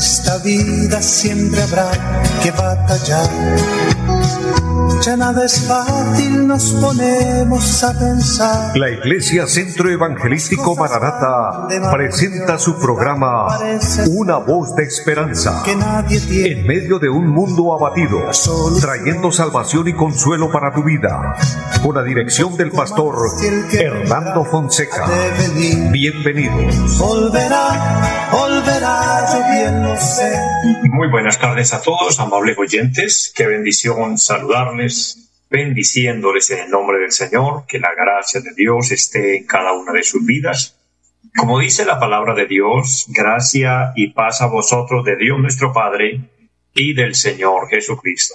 esta vida siempre habrá que batallar. Ya nada es fácil, nos ponemos a pensar. La Iglesia Centro Evangelístico Maranata presenta su programa Una voz de esperanza en medio de un mundo abatido, trayendo salvación y consuelo para tu vida. Con la dirección del pastor Hernando Fonseca. Bienvenidos. Volverá, volverá, yo bien lo sé. Muy buenas tardes a todos, amables oyentes. Qué bendición saludarles, bendiciéndoles en el nombre del Señor, que la gracia de Dios esté en cada una de sus vidas. Como dice la palabra de Dios, gracia y paz a vosotros de Dios nuestro Padre y del Señor Jesucristo.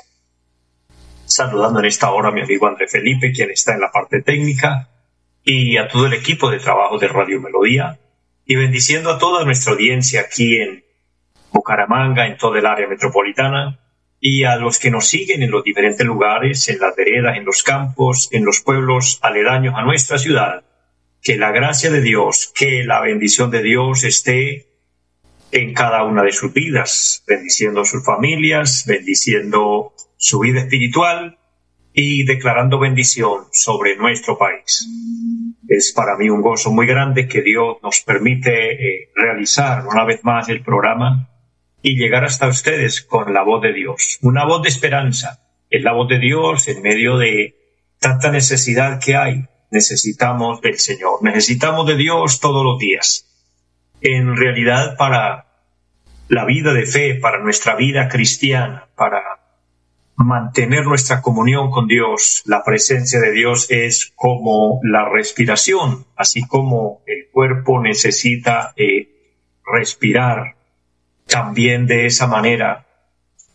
Saludando en esta hora a mi amigo André Felipe, quien está en la parte técnica, y a todo el equipo de trabajo de Radio Melodía, y bendiciendo a toda nuestra audiencia aquí en Bucaramanga, en toda el área metropolitana, y a los que nos siguen en los diferentes lugares, en las veredas, en los campos, en los pueblos aledaños a nuestra ciudad. Que la gracia de Dios, que la bendición de Dios esté en cada una de sus vidas, bendiciendo sus familias, bendiciendo su vida espiritual y declarando bendición sobre nuestro país. Es para mí un gozo muy grande que Dios nos permite eh, realizar una vez más el programa y llegar hasta ustedes con la voz de Dios, una voz de esperanza. Es la voz de Dios en medio de tanta necesidad que hay. Necesitamos del Señor, necesitamos de Dios todos los días. En realidad para la vida de fe, para nuestra vida cristiana, para mantener nuestra comunión con Dios, la presencia de Dios es como la respiración, así como el cuerpo necesita eh, respirar, también de esa manera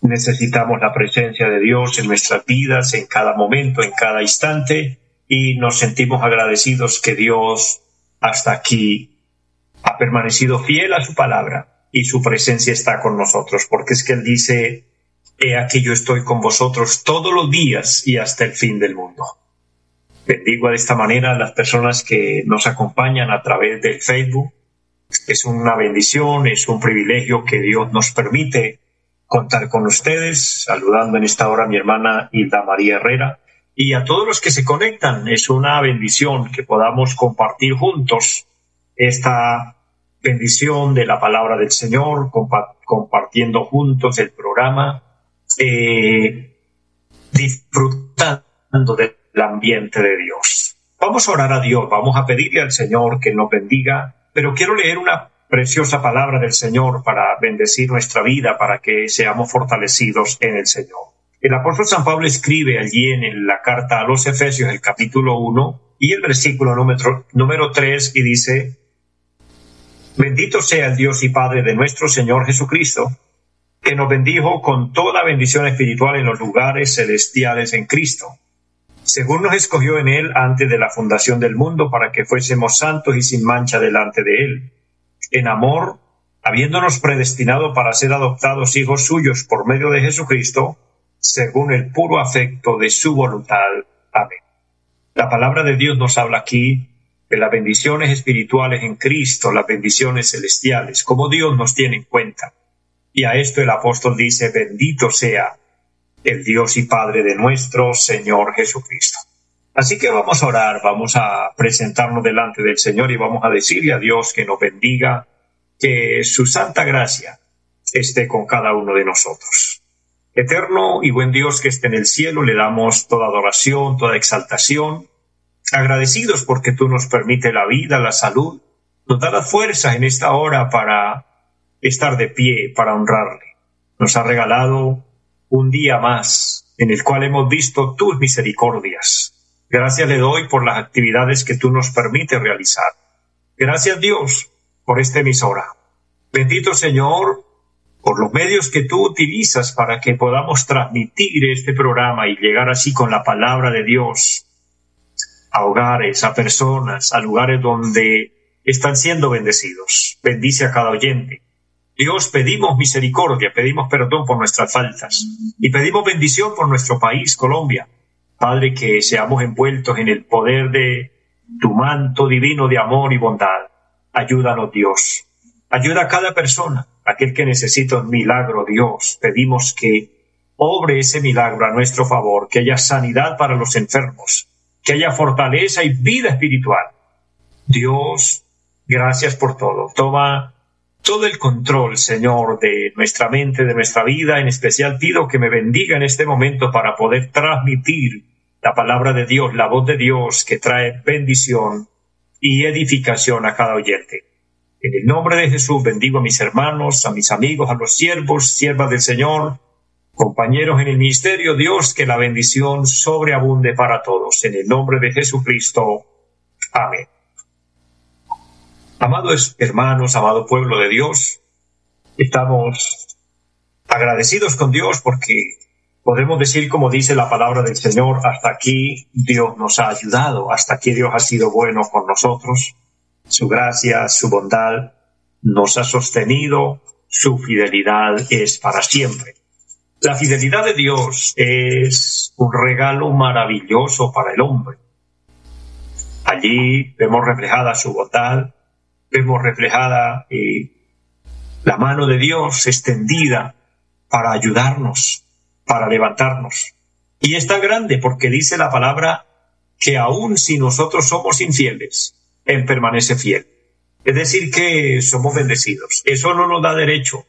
necesitamos la presencia de Dios en nuestras vidas, en cada momento, en cada instante, y nos sentimos agradecidos que Dios hasta aquí ha permanecido fiel a su palabra y su presencia está con nosotros, porque es que Él dice, He aquí yo estoy con vosotros todos los días y hasta el fin del mundo. Bendigo de esta manera a las personas que nos acompañan a través del Facebook. Es una bendición, es un privilegio que Dios nos permite contar con ustedes. Saludando en esta hora a mi hermana Hilda María Herrera y a todos los que se conectan. Es una bendición que podamos compartir juntos esta bendición de la palabra del Señor, compartiendo juntos el programa eh, disfrutando del ambiente de Dios. Vamos a orar a Dios, vamos a pedirle al Señor que nos bendiga, pero quiero leer una preciosa palabra del Señor para bendecir nuestra vida, para que seamos fortalecidos en el Señor. El apóstol San Pablo escribe allí en la carta a los Efesios, el capítulo 1 y el versículo número, número 3, y dice, Bendito sea el Dios y Padre de nuestro Señor Jesucristo, que nos bendijo con toda bendición espiritual en los lugares celestiales en Cristo, según nos escogió en Él antes de la fundación del mundo para que fuésemos santos y sin mancha delante de Él, en amor, habiéndonos predestinado para ser adoptados hijos suyos por medio de Jesucristo, según el puro afecto de su voluntad. Amén. La palabra de Dios nos habla aquí de las bendiciones espirituales en Cristo, las bendiciones celestiales, como Dios nos tiene en cuenta. Y a esto el apóstol dice, bendito sea el Dios y Padre de nuestro Señor Jesucristo. Así que vamos a orar, vamos a presentarnos delante del Señor y vamos a decirle a Dios que nos bendiga, que su santa gracia esté con cada uno de nosotros. Eterno y buen Dios que esté en el cielo, le damos toda adoración, toda exaltación, agradecidos porque tú nos permite la vida, la salud, nos da la fuerza en esta hora para estar de pie para honrarle. Nos ha regalado un día más en el cual hemos visto tus misericordias. Gracias le doy por las actividades que tú nos permites realizar. Gracias Dios por esta emisora. Bendito Señor por los medios que tú utilizas para que podamos transmitir este programa y llegar así con la palabra de Dios a hogares, a personas, a lugares donde están siendo bendecidos. Bendice a cada oyente Dios, pedimos misericordia, pedimos perdón por nuestras faltas y pedimos bendición por nuestro país, Colombia. Padre, que seamos envueltos en el poder de tu manto divino de amor y bondad. Ayúdanos, Dios. Ayuda a cada persona, aquel que necesita un milagro, Dios, pedimos que obre ese milagro a nuestro favor, que haya sanidad para los enfermos, que haya fortaleza y vida espiritual. Dios, gracias por todo. Toma todo el control, Señor, de nuestra mente, de nuestra vida. En especial pido que me bendiga en este momento para poder transmitir la palabra de Dios, la voz de Dios que trae bendición y edificación a cada oyente. En el nombre de Jesús bendigo a mis hermanos, a mis amigos, a los siervos, siervas del Señor, compañeros en el ministerio, Dios, que la bendición sobreabunde para todos. En el nombre de Jesucristo. Amén. Amados hermanos, amado pueblo de Dios, estamos agradecidos con Dios porque podemos decir, como dice la palabra del Señor, hasta aquí Dios nos ha ayudado, hasta aquí Dios ha sido bueno con nosotros, su gracia, su bondad nos ha sostenido, su fidelidad es para siempre. La fidelidad de Dios es un regalo maravilloso para el hombre. Allí vemos reflejada su bondad, vemos reflejada eh, la mano de Dios extendida para ayudarnos, para levantarnos. Y está grande porque dice la palabra que aun si nosotros somos infieles, Él permanece fiel. Es decir, que somos bendecidos. Eso no nos da derecho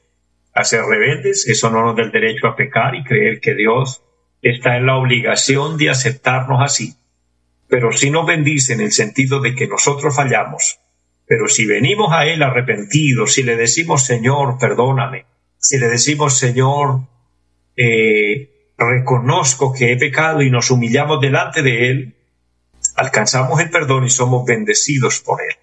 a ser rebeldes, eso no nos da el derecho a pecar y creer que Dios está en la obligación de aceptarnos así. Pero sí nos bendice en el sentido de que nosotros fallamos pero si venimos a Él arrepentidos, si le decimos, Señor, perdóname, si le decimos, Señor, eh, reconozco que he pecado y nos humillamos delante de Él, alcanzamos el perdón y somos bendecidos por Él.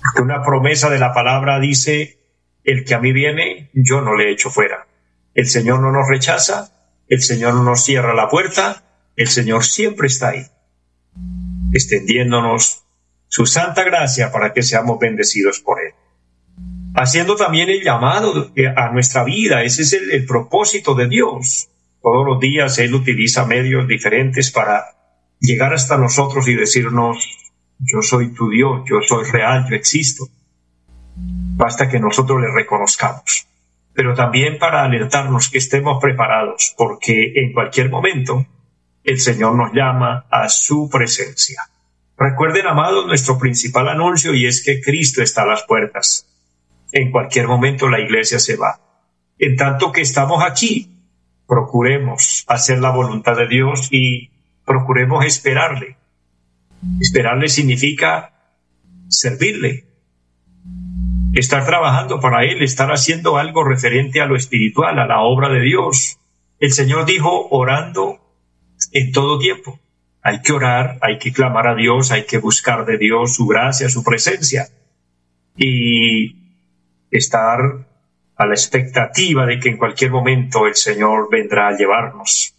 Porque una promesa de la palabra dice, el que a mí viene, yo no le echo fuera. El Señor no nos rechaza, el Señor no nos cierra la puerta, el Señor siempre está ahí, extendiéndonos su santa gracia para que seamos bendecidos por Él. Haciendo también el llamado a nuestra vida, ese es el, propósito de Dios. Todos los días Él utiliza medios diferentes para llegar hasta nosotros y decirnos, yo soy tu Dios, yo soy real, yo existo. Basta que nosotros le reconozcamos. Pero también para alertarnos que estemos preparados, porque en cualquier momento el Señor nos llama a su presencia. Recuerden, amados, nuestro principal anuncio y es que Cristo está a las puertas. En cualquier momento la iglesia se va. En tanto que estamos aquí, procuremos hacer la voluntad de Dios y procuremos esperarle. Esperarle significa servirle, estar trabajando para Él, estar haciendo algo referente a lo espiritual, a la obra de Dios. El Señor dijo orando en todo tiempo. Hay que orar, hay que clamar a Dios, hay que buscar de Dios su gracia, su presencia y estar a la expectativa de que en cualquier momento el Señor vendrá a llevarnos.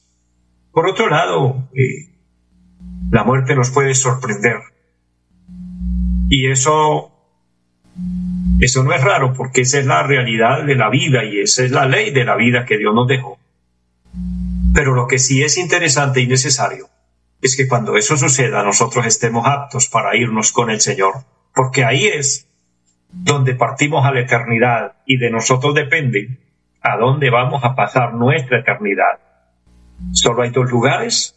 Por otro lado, eh, la muerte nos puede sorprender. Y eso, eso no es raro porque esa es la realidad de la vida y esa es la ley de la vida que Dios nos dejó. Pero lo que sí es interesante y necesario es que cuando eso suceda nosotros estemos aptos para irnos con el Señor, porque ahí es donde partimos a la eternidad y de nosotros depende a dónde vamos a pasar nuestra eternidad. Solo hay dos lugares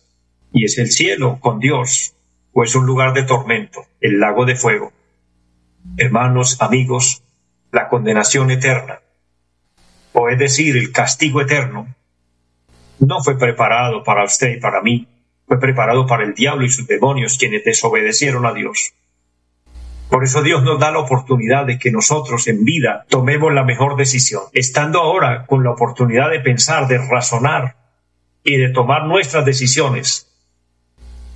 y es el cielo con Dios o es un lugar de tormento, el lago de fuego. Hermanos, amigos, la condenación eterna, o es decir, el castigo eterno, no fue preparado para usted y para mí, fue preparado para el diablo y sus demonios quienes desobedecieron a Dios. Por eso Dios nos da la oportunidad de que nosotros en vida tomemos la mejor decisión, estando ahora con la oportunidad de pensar, de razonar y de tomar nuestras decisiones.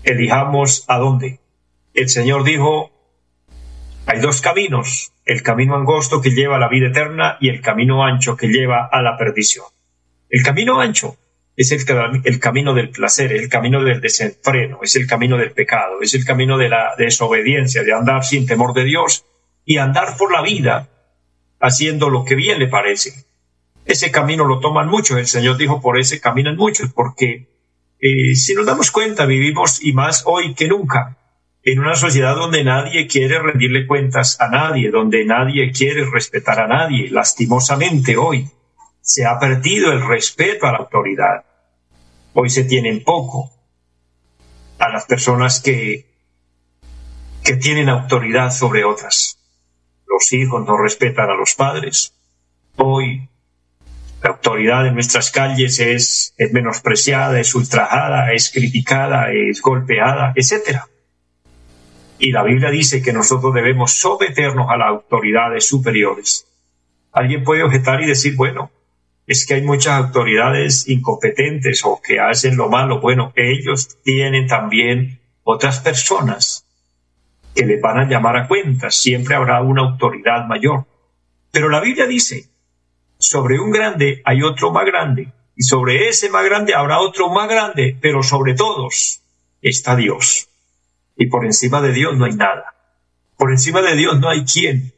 Elijamos a dónde. El Señor dijo, hay dos caminos, el camino angosto que lleva a la vida eterna y el camino ancho que lleva a la perdición. El camino ancho es el, el, camino del placer, el camino del desenfreno, es el camino del pecado, es el camino de la desobediencia, de andar sin temor de Dios y andar por la vida haciendo lo que bien le parece. Ese camino lo toman muchos, el Señor dijo por ese caminan muchos, porque eh, si nos damos cuenta vivimos y más hoy que nunca en una sociedad donde nadie quiere rendirle cuentas a nadie, donde nadie quiere respetar a nadie. Lastimosamente hoy se ha perdido el respeto a la autoridad. Hoy se tienen poco a las personas que, que tienen autoridad sobre otras. Los hijos no respetan a los padres. Hoy la autoridad en nuestras calles es, es menospreciada, es ultrajada, es criticada, es golpeada, etc. Y la Biblia dice que nosotros debemos someternos a las autoridades superiores. Alguien puede objetar y decir, bueno, es que hay muchas autoridades incompetentes o que hacen lo malo. Bueno, ellos tienen también otras personas que les van a llamar a cuentas. Siempre habrá una autoridad mayor. Pero la Biblia dice sobre un grande hay otro más grande, y sobre ese más grande habrá otro más grande, pero sobre todos está Dios. Y por encima de Dios no hay nada. Por encima de Dios no hay quien.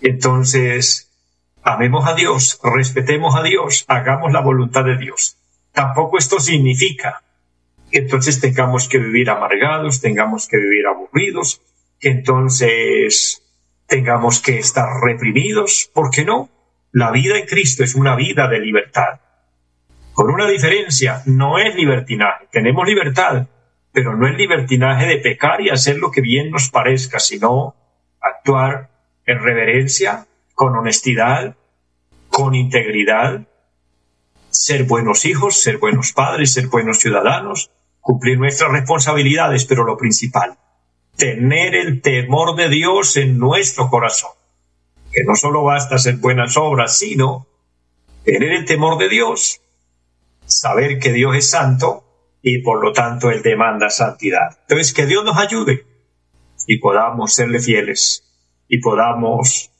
Entonces, amemos a Dios, respetemos a Dios, hagamos la voluntad de Dios. Tampoco esto significa que entonces tengamos que vivir amargados, tengamos que vivir aburridos, que entonces tengamos que estar reprimidos. ¿Por qué no? La vida en Cristo es una vida de libertad. Con una diferencia, no es libertinaje. Tenemos libertad, pero no es libertinaje de pecar y hacer lo que bien nos parezca, sino actuar en reverencia, con honestidad, con integridad, ser buenos hijos, ser buenos padres, ser buenos ciudadanos, cumplir nuestras responsabilidades, pero lo principal, tener el temor de Dios en nuestro corazón que no solo basta hacer buenas obras, sino tener el temor de Dios, saber que Dios es santo y por lo tanto Él demanda santidad. Entonces, que Dios nos ayude y podamos serle fieles y podamos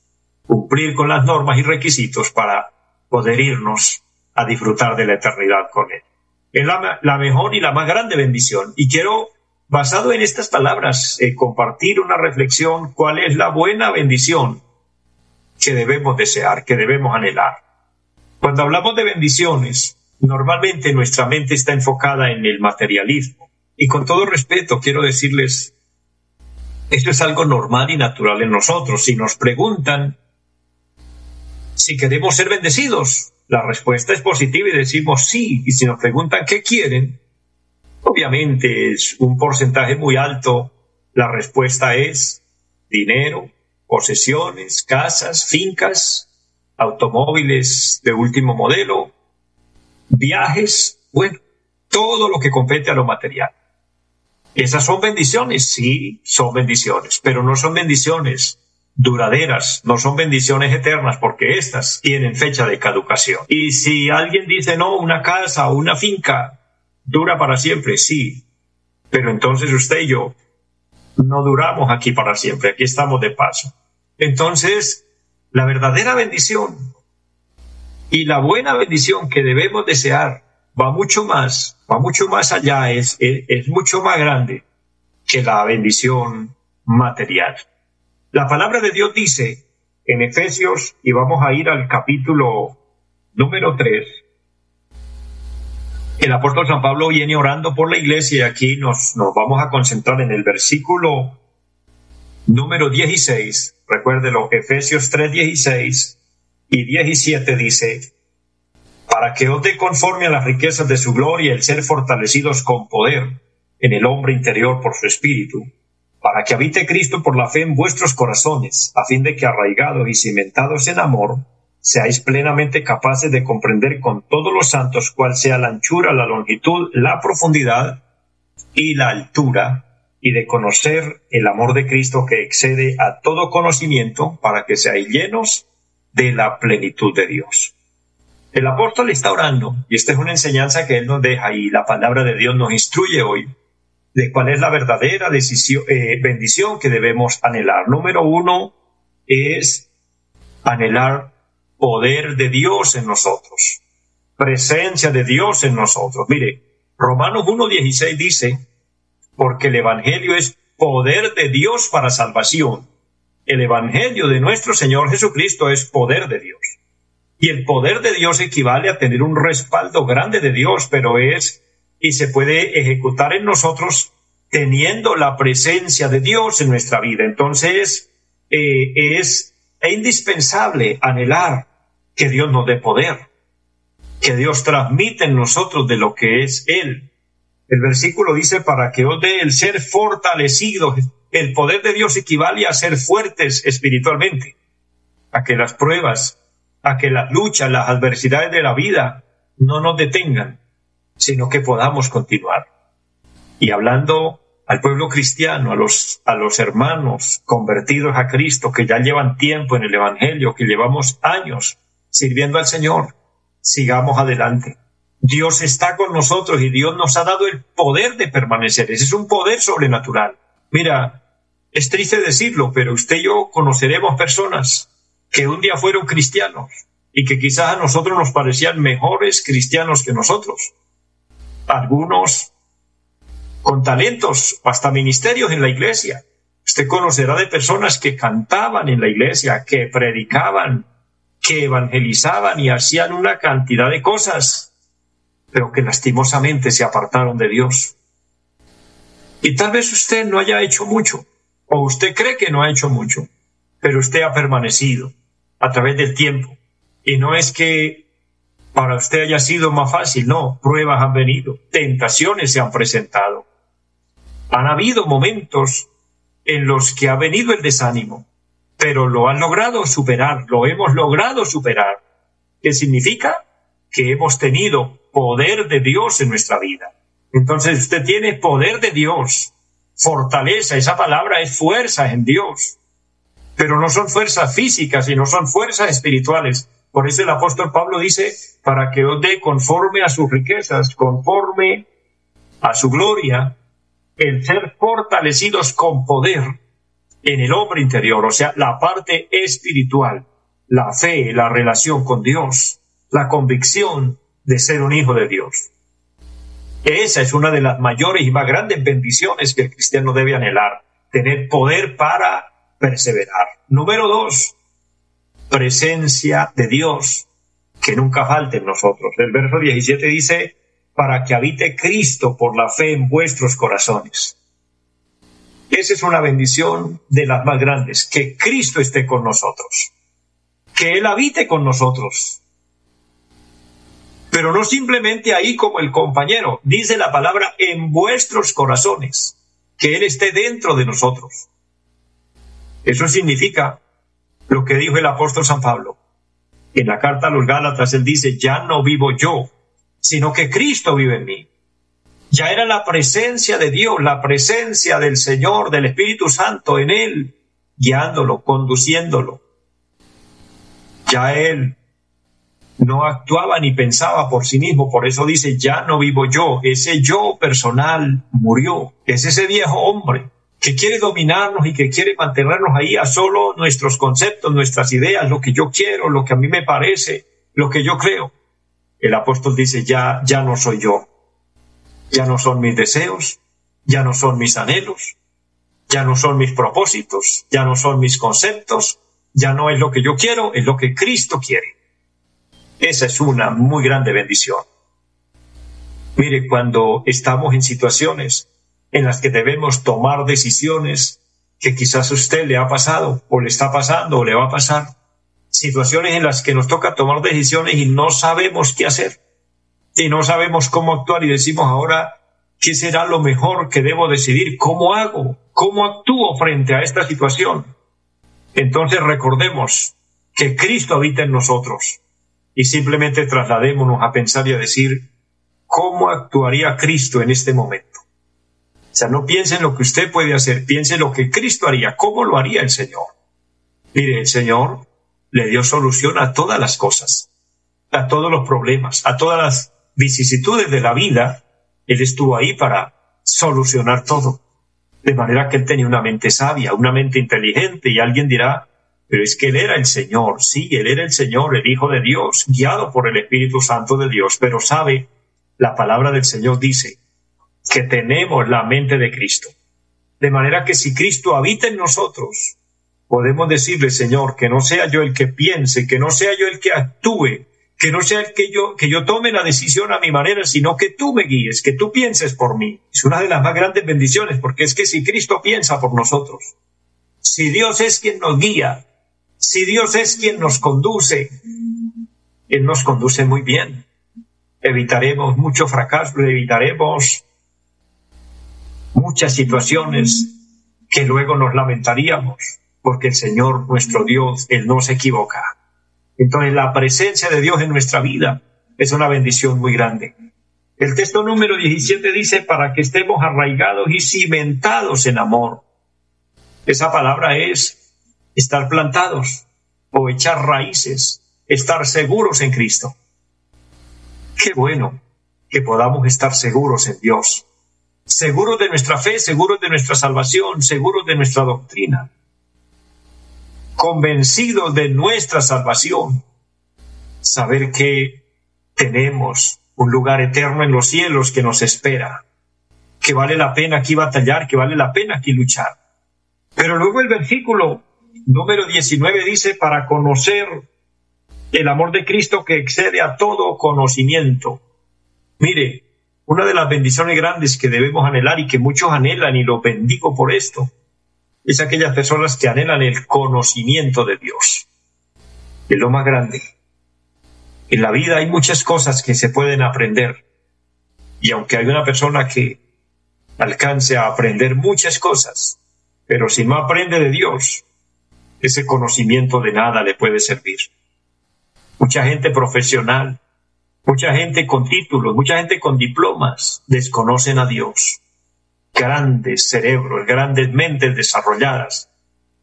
cumplir con las normas y requisitos para poder irnos a disfrutar de la eternidad con Él. Es la, mejor y la más grande bendición. Y quiero, basado en estas palabras, eh, compartir una reflexión, cuál es la buena bendición que debemos desear, que debemos anhelar. Cuando hablamos de bendiciones, normalmente nuestra mente está enfocada en el materialismo. Y con todo respeto quiero decirles, esto es algo normal y natural en nosotros. Si nos preguntan si queremos ser bendecidos, la respuesta es positiva y decimos sí. Y si nos preguntan qué quieren, obviamente es un porcentaje muy alto. La respuesta es dinero, posesiones, casas, fincas, automóviles de último modelo, viajes, bueno, todo lo que compete a lo material. Esas son bendiciones, sí, son bendiciones, pero no son bendiciones duraderas, no son bendiciones eternas, porque estas tienen fecha de caducación. Y si alguien dice, no, una casa o una finca dura para siempre, sí, pero entonces usted y yo no duramos aquí para siempre, aquí estamos de paso. Entonces, la verdadera bendición y la buena bendición que debemos desear va mucho más, va mucho más allá, es, es, mucho más grande que la bendición material. La palabra de Dios dice en Efesios, y vamos a ir al capítulo número 3, el apóstol San Pablo viene orando por la iglesia y aquí nos, nos vamos a concentrar en el versículo número 16. Recuérdelo, Efesios 3, 16 y 17 dice, para que os dé conforme a las riquezas de su gloria el ser fortalecidos con poder en el hombre interior por su espíritu, para que habite Cristo por la fe en vuestros corazones, a fin de que arraigados y cimentados en amor, seáis plenamente capaces de comprender con todos los santos cuál sea la anchura, la longitud, la profundidad y la altura, y de conocer el amor de Cristo que excede a todo conocimiento para que seáis llenos de la plenitud de Dios. El apóstol está orando y esta es una enseñanza que él nos deja y la palabra de Dios nos instruye hoy de cuál es la verdadera decisión, eh, bendición que debemos anhelar. Número uno es anhelar poder de Dios en nosotros, presencia de Dios en nosotros. Mire, Romanos 1.16 dice, porque el Evangelio es poder de Dios para salvación. El Evangelio de nuestro Señor Jesucristo es poder de Dios. Y el poder de Dios equivale a tener un respaldo grande de Dios, pero es y se puede ejecutar en nosotros teniendo la presencia de Dios en nuestra vida. Entonces, eh, es indispensable anhelar que Dios nos dé poder, que Dios transmite en nosotros de lo que es Él. El versículo dice, para que os dé el ser fortalecido. El poder de Dios equivale a ser fuertes espiritualmente, a que las pruebas, a que las luchas, las adversidades de la vida no nos detengan, sino que podamos continuar. Y hablando al pueblo cristiano, a los, a los hermanos convertidos a Cristo que ya llevan tiempo en el Evangelio, que llevamos años sirviendo al Señor, sigamos adelante. Dios está con nosotros y Dios nos ha dado el poder de permanecer. Ese es un poder sobrenatural. Mira, es triste decirlo, pero usted y yo conoceremos personas que un día fueron cristianos y que quizás a nosotros nos parecían mejores cristianos que nosotros. Algunos con talentos, hasta ministerios en la iglesia. Usted conocerá de personas que cantaban en la iglesia, que predicaban, que evangelizaban y hacían una cantidad de cosas, pero que lastimosamente se apartaron de Dios. Y tal vez usted no haya hecho mucho, o usted cree que no ha hecho mucho, pero usted ha permanecido a través del tiempo. Y no es que para usted haya sido más fácil, no, pruebas han venido, tentaciones se han presentado. Han habido momentos en los que ha venido el desánimo, pero lo han logrado superar, lo hemos logrado superar. ¿Qué significa? Que hemos tenido poder de Dios en nuestra vida. Entonces usted tiene poder de Dios, fortaleza, esa palabra es fuerza en Dios, pero no son fuerzas físicas, sino son fuerzas espirituales. Por eso el apóstol Pablo dice, para que os dé conforme a sus riquezas, conforme a su gloria, el ser fortalecidos con poder en el hombre interior, o sea, la parte espiritual, la fe, la relación con Dios, la convicción de ser un hijo de Dios. Esa es una de las mayores y más grandes bendiciones que el cristiano debe anhelar, tener poder para perseverar. Número dos, presencia de Dios que nunca falte en nosotros. El verso 17 dice, para que habite Cristo por la fe en vuestros corazones. Esa es una bendición de las más grandes, que Cristo esté con nosotros, que Él habite con nosotros. Pero no simplemente ahí como el compañero, dice la palabra en vuestros corazones, que Él esté dentro de nosotros. Eso significa lo que dijo el apóstol San Pablo. En la carta a los Gálatas él dice, ya no vivo yo, sino que Cristo vive en mí. Ya era la presencia de Dios, la presencia del Señor, del Espíritu Santo en él, guiándolo, conduciéndolo. Ya él no actuaba ni pensaba por sí mismo, por eso dice, ya no vivo yo, ese yo personal murió, es ese viejo hombre que quiere dominarnos y que quiere mantenernos ahí a solo nuestros conceptos, nuestras ideas, lo que yo quiero, lo que a mí me parece, lo que yo creo el apóstol dice, ya, ya no soy yo, ya no son mis deseos, ya no son mis anhelos, ya no son mis propósitos, ya no son mis conceptos, ya no es lo que yo quiero, es lo que Cristo quiere. Esa es una muy grande bendición. Mire, cuando estamos en situaciones en las que debemos tomar decisiones que quizás a usted le ha pasado o le está pasando o le va a pasar, situaciones en las que nos toca tomar decisiones y no sabemos qué hacer y no sabemos cómo actuar y decimos ahora qué será lo mejor que debo decidir, cómo hago, cómo actúo frente a esta situación. Entonces recordemos que Cristo habita en nosotros y simplemente trasladémonos a pensar y a decir cómo actuaría Cristo en este momento. Sea, no piense en lo que usted puede hacer, piense en lo que Cristo haría, cómo lo haría el Señor. Mire, el Señor le dio solución a todas las cosas, a todos los problemas, a todas las vicisitudes de la vida. Él estuvo ahí para solucionar todo. De manera que él tenía una mente sabia, una mente inteligente y alguien dirá, pero es que él era el Señor, sí, él era el Señor, el Hijo de Dios, guiado por el Espíritu Santo de Dios, pero sabe, la palabra del Señor dice que tenemos la mente de Cristo. De manera que si Cristo habita en nosotros, podemos decirle, Señor, que no sea yo el que piense, que no sea yo el que actúe, que no sea que yo, que yo tome la decisión a mi manera, sino que tú me guíes, que tú pienses por mí. Es una de las más grandes bendiciones, porque es que si Cristo piensa por nosotros, si Dios es quien nos guía, si Dios es quien nos conduce, Él nos conduce muy bien. Evitaremos mucho fracaso, evitaremos muchas situaciones que luego nos lamentaríamos, porque el Señor nuestro Dios, Él no se equivoca. Entonces la presencia de Dios en nuestra vida es una bendición muy grande. El texto número 17 dice, para que estemos arraigados y cimentados en amor. Esa palabra es estar plantados o echar raíces, estar seguros en Cristo. Qué bueno que podamos estar seguros en Dios, seguros de nuestra fe, seguros de nuestra salvación, seguros de nuestra doctrina convencidos de nuestra salvación, saber que tenemos un lugar eterno en los cielos que nos espera, que vale la pena aquí batallar, que vale la pena aquí luchar. Pero luego el versículo número 19 dice, para conocer el amor de Cristo que excede a todo conocimiento. Mire, una de las bendiciones grandes que debemos anhelar y que muchos anhelan y lo bendigo por esto, es aquellas personas que anhelan el conocimiento de Dios. Es lo más grande. En la vida hay muchas cosas que se pueden aprender. Y aunque hay una persona que alcance a aprender muchas cosas, pero si no aprende de Dios, ese conocimiento de nada le puede servir. Mucha gente profesional, mucha gente con títulos, mucha gente con diplomas desconocen a Dios grandes cerebros, grandes mentes desarrolladas,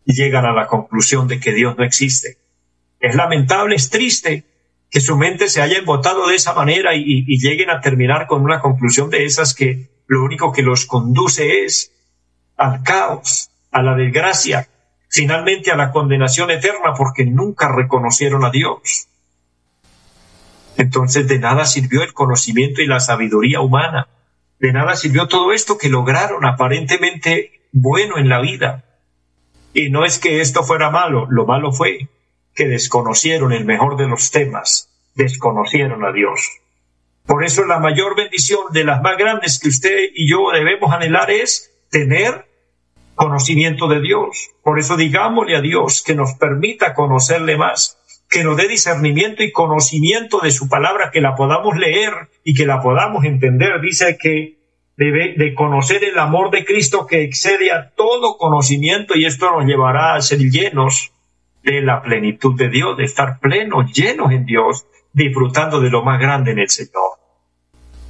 llegan a la conclusión de que Dios no existe. Es lamentable, es triste que su mente se haya embotado de esa manera y, y lleguen a terminar con una conclusión de esas que lo único que los conduce es al caos, a la desgracia, finalmente a la condenación eterna porque nunca reconocieron a Dios. Entonces de nada sirvió el conocimiento y la sabiduría humana de nada sirvió todo esto que lograron aparentemente bueno en la vida. Y no es que esto fuera malo, lo malo fue que desconocieron el mejor de los temas, desconocieron a Dios. Por eso la mayor bendición de las más grandes que usted y yo debemos anhelar es tener conocimiento de Dios. Por eso digámosle a Dios que nos permita conocerle más, que nos dé discernimiento y conocimiento de su palabra, que la podamos leer y que la podamos entender. Dice que debe de conocer el amor de Cristo que excede a todo conocimiento y esto nos llevará a ser llenos de la plenitud de Dios, de estar plenos, llenos en Dios, disfrutando de lo más grande en el Señor.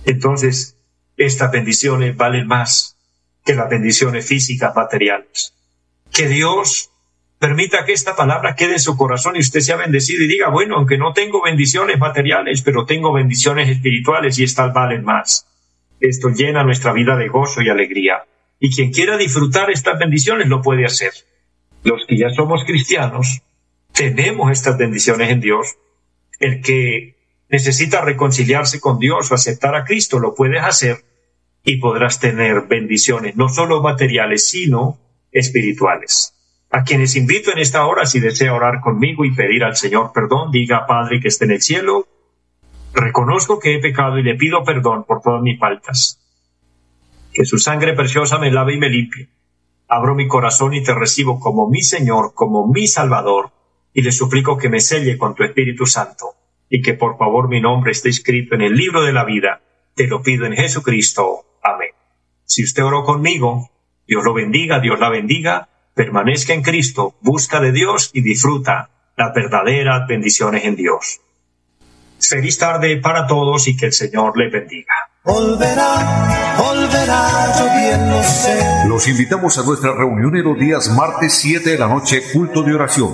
Entonces, estas bendiciones valen más que las bendiciones físicas materiales. Que Dios Permita que esta palabra quede en su corazón y usted sea bendecido y diga, bueno, aunque no tengo bendiciones materiales, pero tengo bendiciones espirituales y estas valen más. Esto llena nuestra vida de gozo y alegría. Y quien quiera disfrutar estas bendiciones lo puede hacer. Los que ya somos cristianos, tenemos estas bendiciones en Dios. El que necesita reconciliarse con Dios o aceptar a Cristo, lo puedes hacer y podrás tener bendiciones, no solo materiales, sino espirituales. A quienes invito en esta hora, si desea orar conmigo y pedir al Señor perdón, diga Padre que esté en el cielo, reconozco que he pecado y le pido perdón por todas mis faltas. Que su sangre preciosa me lave y me limpie. Abro mi corazón y te recibo como mi Señor, como mi Salvador, y le suplico que me selle con tu Espíritu Santo, y que por favor mi nombre esté escrito en el libro de la vida. Te lo pido en Jesucristo. Amén. Si usted oró conmigo, Dios lo bendiga, Dios la bendiga permanezca en Cristo, busca de Dios y disfruta las verdaderas bendiciones en Dios. Feliz tarde para todos y que el Señor le bendiga. Los invitamos a nuestra reunión en los días martes 7 de la noche, culto de oración.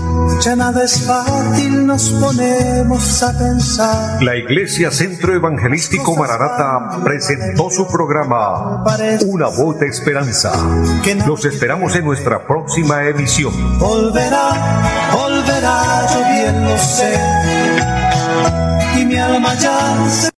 Ya nada es fácil, nos ponemos a pensar. La Iglesia Centro Evangelístico Maranata presentó su programa Una voz de esperanza. Los esperamos en nuestra próxima emisión. Volverá, volverá, yo bien lo sé. Y mi alma ya